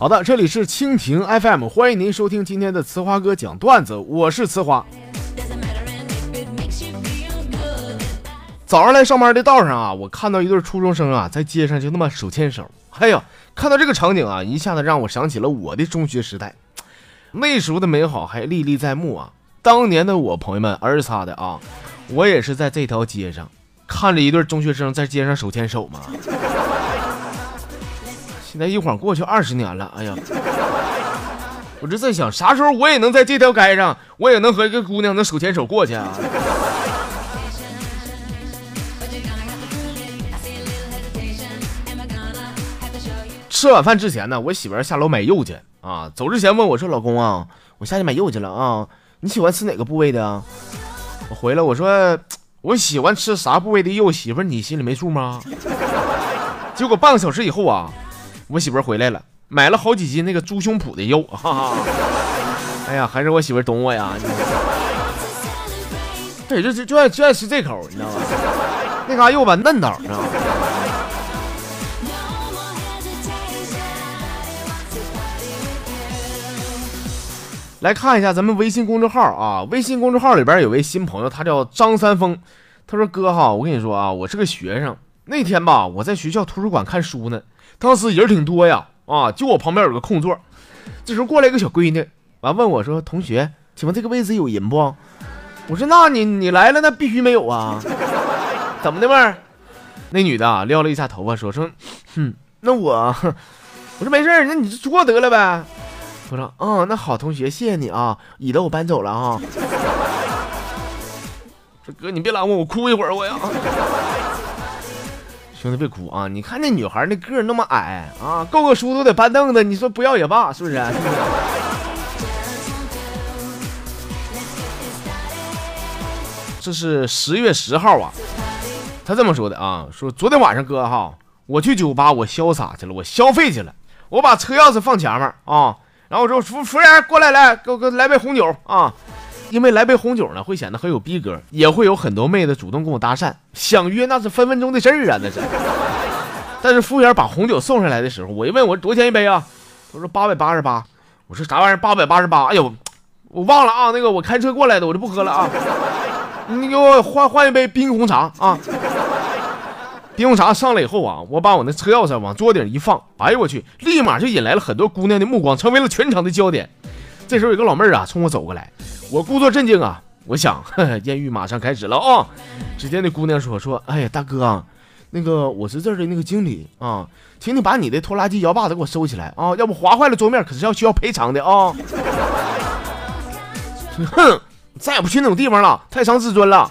好的，这里是蜻蜓 FM，欢迎您收听今天的呲花哥讲段子，我是呲花。早上来上班的道上啊，我看到一对初中生啊，在街上就那么手牵手。哎呀，看到这个场景啊，一下子让我想起了我的中学时代，那时候的美好还历历在目啊。当年的我，朋友们，儿擦的啊，我也是在这条街上看着一对中学生在街上手牵手嘛。现在一晃过去二十年了，哎呀，我这在想，啥时候我也能在这条街上，我也能和一个姑娘能手牵手过去啊。吃晚饭之前呢，我媳妇下楼买肉去啊。走之前问我说：“老公啊，我下去买肉去了啊，你喜欢吃哪个部位的？”我回来我说：“我喜欢吃啥部位的肉，媳妇你心里没数吗？” 结果半个小时以后啊，我媳妇回来了，买了好几斤那个猪胸脯的肉。哈哈，哎呀，还是我媳妇懂我呀。对，就就就爱就爱吃这口，你知道吗？那嘎肉吧嫩道，你知道吗？来看一下咱们微信公众号啊，微信公众号里边有位新朋友，他叫张三丰。他说：“哥哈，我跟你说啊，我是个学生。那天吧，我在学校图书馆看书呢，当时人挺多呀，啊，就我旁边有个空座。这时候过来一个小闺女，完问我说：‘同学，请问这个位置有人不？’我说：‘那你你来了，那必须没有啊。’怎么的味儿？那女的，撩了一下头发，说：‘说，哼，那我，我说没事那你就坐得了呗。’我说，嗯，那好，同学，谢谢你啊，椅子我搬走了啊。说哥，你别拦我，我哭一会儿我呀。兄弟别哭啊，你看那女孩那个那么矮啊，够个书都得搬凳子，你说不要也罢，是不是？这是十月十号啊，他这么说的啊，说昨天晚上哥哈，我去酒吧，我潇洒去了，我消费去了，我把车钥匙放前面啊。然后我说服服务员过来来给我给我来杯红酒啊，因为来杯红酒呢会显得很有逼格，也会有很多妹子主动跟我搭讪，想约那是分分钟的事儿啊那是。但是服务员把红酒送上来的时候，我一问我多少钱一杯啊？他说八百八十八。我说啥玩意儿八百八十八？哎呦，我忘了啊，那个我开车过来的，我就不喝了啊。你给我换换一杯冰红茶啊。冰红茶上来以后啊，我把我那车钥匙往桌顶一放，哎呦我去，立马就引来了很多姑娘的目光，成为了全场的焦点。这时候有个老妹儿啊冲我走过来，我故作镇静啊，我想呵呵艳遇马上开始了啊。只见那姑娘说说，哎呀大哥，那个我是这儿的那个经理啊，请你把你的拖拉机摇把子给我收起来啊，要不划坏了桌面可是要需要赔偿的啊。哼，再也不去那种地方了，太伤自尊了。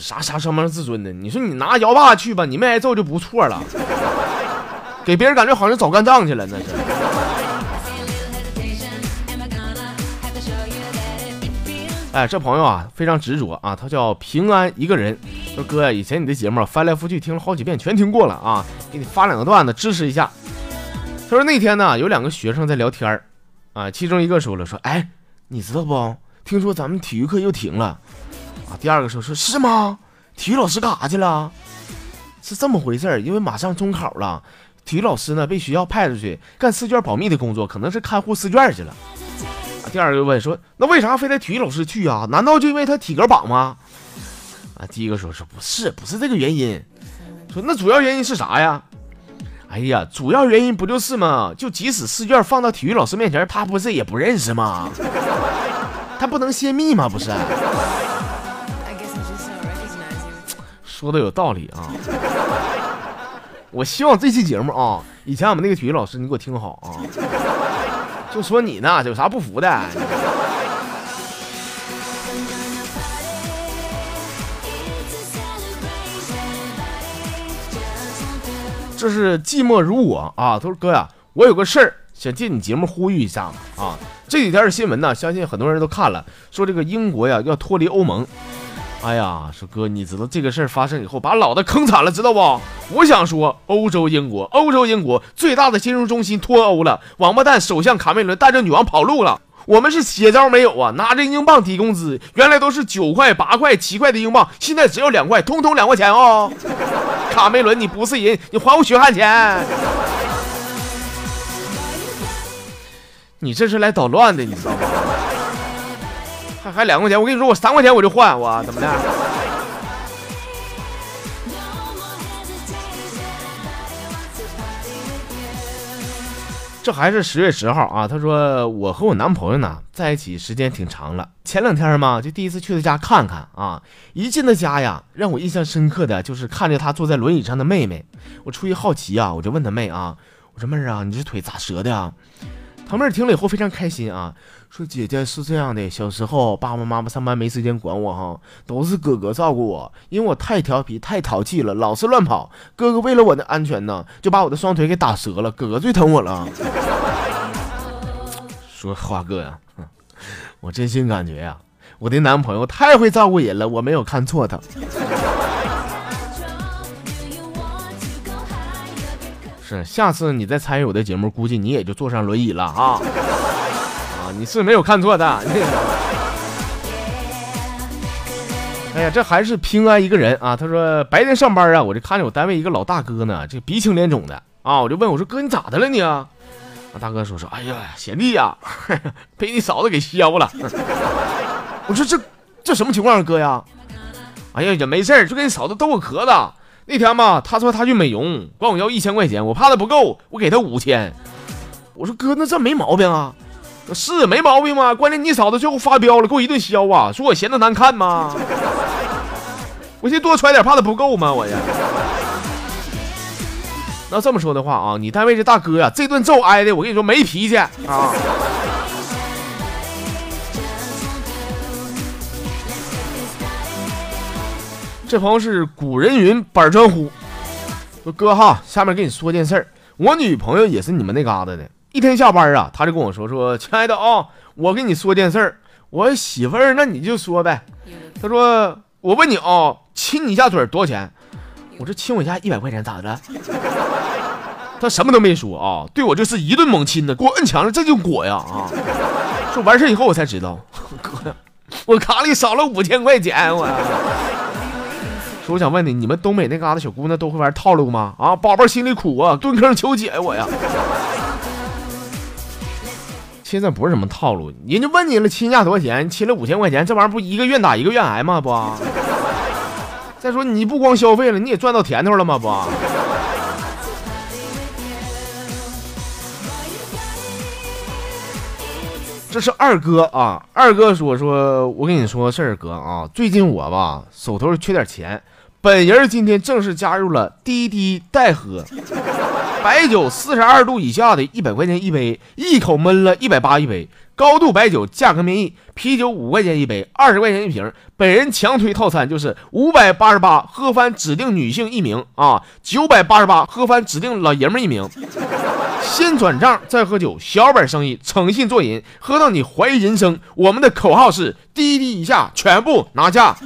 啥啥伤不伤自尊的？你说你拿摇把去吧，你没挨揍就不错了，给别人感觉好像早干仗去了，那是。哎，这朋友啊非常执着啊，他叫平安一个人。说哥，以前你的节目翻来覆去听了好几遍，全听过了啊，给你发两个段子支持一下。他说那天呢有两个学生在聊天啊，其中一个说了说，哎，你知道不？听说咱们体育课又停了啊。第二个说说是吗？体育老师干啥去了？是这么回事儿，因为马上中考了，体育老师呢被学校派出去干试卷保密的工作，可能是看护试卷去了。第二个问说那为啥非得体育老师去啊？难道就因为他体格榜吗？啊，第一个说说不是，不是这个原因。说那主要原因是啥呀？哎呀，主要原因不就是吗？就即使试卷放到体育老师面前，他不是也不认识吗？他不能泄密吗？不是。说的有道理啊！我希望这期节目啊，以前我们那个体育老师，你给我听好啊！就说你呢，有啥不服的？这是寂寞如我啊！他说哥呀，我有个事儿想借你节目呼吁一下啊！这几天的新闻呢，相信很多人都看了，说这个英国呀要脱离欧盟。哎呀，说哥，你知道这个事儿发生以后，把老子坑惨了，知道不？我想说，欧洲英国，欧洲英国最大的金融中心脱欧了，王八蛋首相卡梅伦带着女王跑路了，我们是邪招没有啊？拿着英镑抵工资，原来都是九块、八块、七块的英镑，现在只要两块，通通两块钱哦。卡梅伦，你不是人，你还我血汗钱。你这是来捣乱的，你知道吗？还还两块钱，我跟你说，我三块钱我就换，我怎么的？这还是十月十号啊，他说我和我男朋友呢在一起时间挺长了，前两天嘛就第一次去他家看看啊，一进他家呀，让我印象深刻的就是看着他坐在轮椅上的妹妹，我出于好奇啊，我就问他妹啊，我说妹儿啊，你这腿咋折的啊？他妹听了以后非常开心啊，说姐姐是这样的，小时候爸爸妈妈上班没时间管我哈，都是哥哥照顾我，因为我太调皮太淘气了，老是乱跑，哥哥为了我的安全呢，就把我的双腿给打折了，哥哥最疼我了。说花哥呀，我真心感觉呀，我的男朋友太会照顾人了，我没有看错他。是，下次你再参与我的节目，估计你也就坐上轮椅了啊！啊，你是没有看错的。哎呀，这还是平安一个人啊！他说白天上班啊，我就看着我单位一个老大哥呢，这鼻青脸肿的啊，我就问我说哥你咋的了你啊？大哥说说，哎呀，贤弟呀，被你嫂子给削了。我说这这什么情况啊哥呀？哎呀，也没事就跟你嫂子逗个壳子。那天嘛，他说他去美容，管我要一千块钱，我怕他不够，我给他五千。我说哥，那这没毛病啊，是没毛病吗？关键你嫂子最后发飙了，给我一顿削啊，说我嫌她难看吗？我寻多揣点，怕她不够吗？我呀。那这么说的话啊，你单位这大哥呀，这顿揍挨的，我跟你说没脾气啊。这朋友是古人云板砖呼，说哥哈，下面跟你说件事儿。我女朋友也是你们那嘎达的，一天下班啊，他就跟我说说，亲爱的啊，我跟你说件事儿。我媳妇儿，那你就说呗。他说，我问你啊，亲你一下嘴多少钱？我说亲我一下一百块钱咋的了？她什么都没说啊，对我就是一顿猛亲呢，给我摁墙上，这就裹呀啊！说完事以后我才知道，哥，我卡里少了五千块钱我。说我想问你，你们东北那嘎达小姑娘都会玩套路吗？啊，宝宝心里苦啊，蹲坑求解我呀。现在不是什么套路，人家问你了，亲价多少钱？亲了五千块钱，这玩意儿不一个愿打一个愿挨吗？不。再说你不光消费了，你也赚到甜头了吗？不。这是二哥啊，二哥说说，我跟你说个事儿，哥啊，最近我吧手头缺点钱。本人今天正式加入了滴滴代喝，白酒四十二度以下的一百块钱一杯，一口闷了一百八一杯。高度白酒价格面议，啤酒五块钱一杯，二十块钱一瓶。本人强推套餐就是五百八十八喝翻指定女性一名啊，九百八十八喝翻指定老爷们一名。先转账再喝酒，小本生意，诚信做人，喝到你怀疑人生。我们的口号是滴滴一下全部拿下。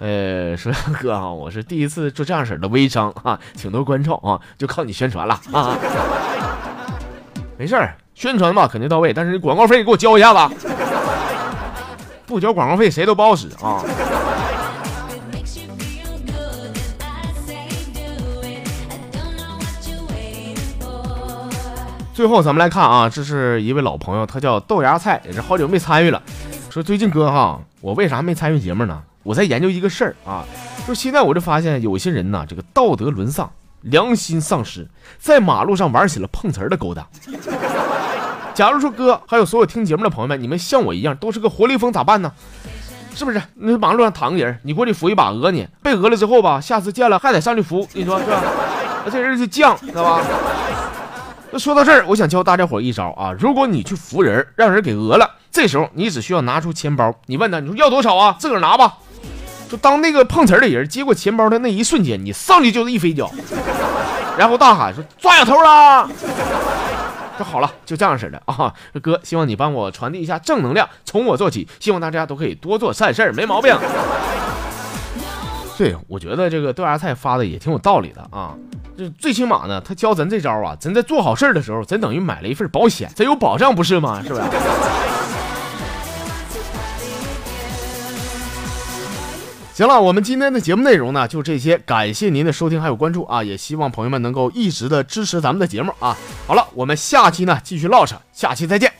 呃，说 哥啊，我是第一次做这样式的微商啊，请多关照啊，就靠你宣传了啊。没事儿，宣传吧肯定到位，但是广告费给我交一下子，不交广告费谁都不好使啊。最后咱们来看啊，这是一位老朋友，他叫豆芽菜，也是好久没参与了。说最近哥哈，我为啥没参与节目呢？我在研究一个事儿啊，就现在我就发现有些人呢，这个道德沦丧，良心丧失，在马路上玩起了碰瓷儿的勾当。假如说哥，还有所有听节目的朋友们，你们像我一样都是个活雷锋咋办呢？是不是？那马路上躺个人，你过去扶一把讹你，被讹了之后吧，下次见了还得上去扶，你说是吧？那这人就犟，知道吧？那说到这儿，我想教大家伙一招啊，如果你去扶人，让人给讹了，这时候你只需要拿出钱包，你问他，你说要多少啊？自个儿拿吧。就当那个碰瓷儿的人接过钱包的那一瞬间，你上去就是一飞脚，然后大喊说抓小偷啦。就好了，就这样式的啊，哥，希望你帮我传递一下正能量，从我做起，希望大家都可以多做善事儿，没毛病。对，我觉得这个豆芽菜发的也挺有道理的啊，就最起码呢，他教咱这招啊，咱在做好事儿的时候，咱等于买了一份保险，咱有保障不是吗？是不是？行了，我们今天的节目内容呢就这些，感谢您的收听还有关注啊，也希望朋友们能够一直的支持咱们的节目啊。好了，我们下期呢继续唠扯，下期再见。